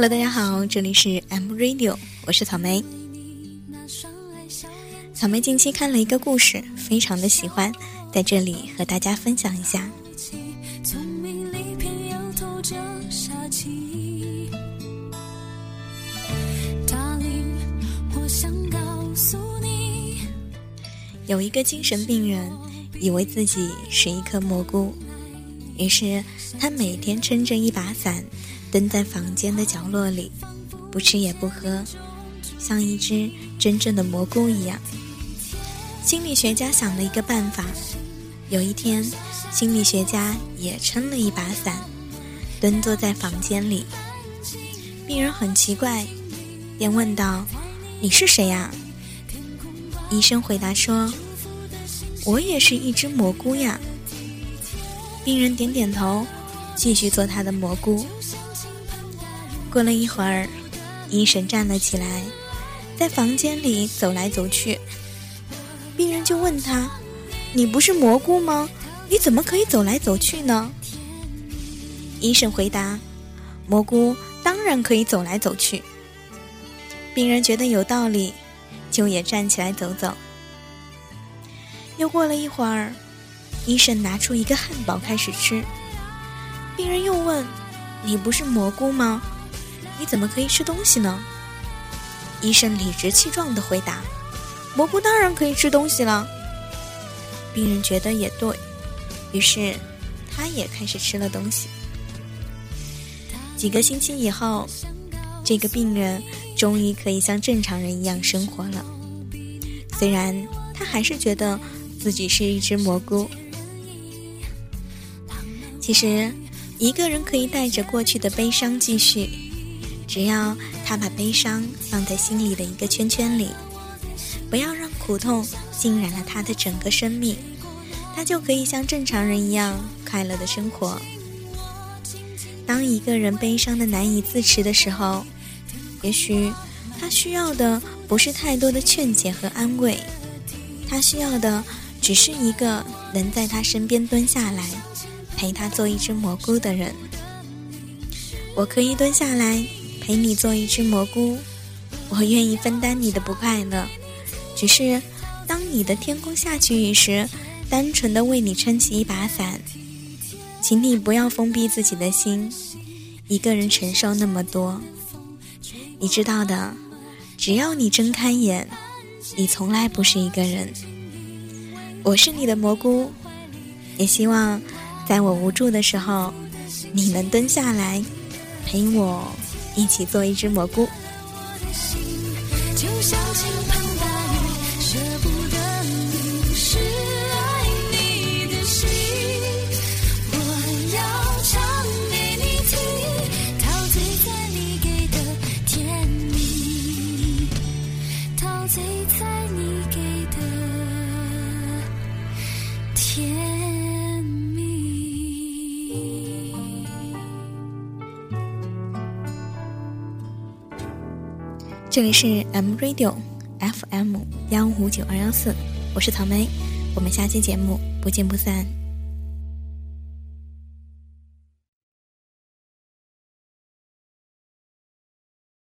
Hello，大家好，这里是 M Radio，我是草莓。草莓近期看了一个故事，非常的喜欢，在这里和大家分享一下。有一个精神病人，以为自己是一颗蘑菇，于是他每天撑着一把伞。蹲在房间的角落里，不吃也不喝，像一只真正的蘑菇一样。心理学家想了一个办法，有一天，心理学家也撑了一把伞，蹲坐在房间里。病人很奇怪，便问道：“你是谁呀？”医生回答说：“我也是一只蘑菇呀。”病人点点头，继续做他的蘑菇。过了一会儿，医生站了起来，在房间里走来走去。病人就问他：“你不是蘑菇吗？你怎么可以走来走去呢？”医生回答：“蘑菇当然可以走来走去。”病人觉得有道理，就也站起来走走。又过了一会儿，医生拿出一个汉堡开始吃。病人又问：“你不是蘑菇吗？”你怎么可以吃东西呢？医生理直气壮的回答：“蘑菇当然可以吃东西了。”病人觉得也对，于是他也开始吃了东西。几个星期以后，这个病人终于可以像正常人一样生活了。虽然他还是觉得自己是一只蘑菇。其实，一个人可以带着过去的悲伤继续。只要他把悲伤放在心里的一个圈圈里，不要让苦痛浸染了他的整个生命，他就可以像正常人一样快乐的生活。当一个人悲伤的难以自持的时候，也许他需要的不是太多的劝解和安慰，他需要的只是一个能在他身边蹲下来，陪他做一只蘑菇的人。我可以蹲下来。陪你做一只蘑菇，我愿意分担你的不快乐。只是，当你的天空下起雨时，单纯的为你撑起一把伞，请你不要封闭自己的心，一个人承受那么多。你知道的，只要你睁开眼，你从来不是一个人。我是你的蘑菇，也希望在我无助的时候，你能蹲下来陪我。一起做一只蘑菇。在你给的甜这里是 M Radio FM 幺五九二幺四，我是草莓，我们下期节目不见不散。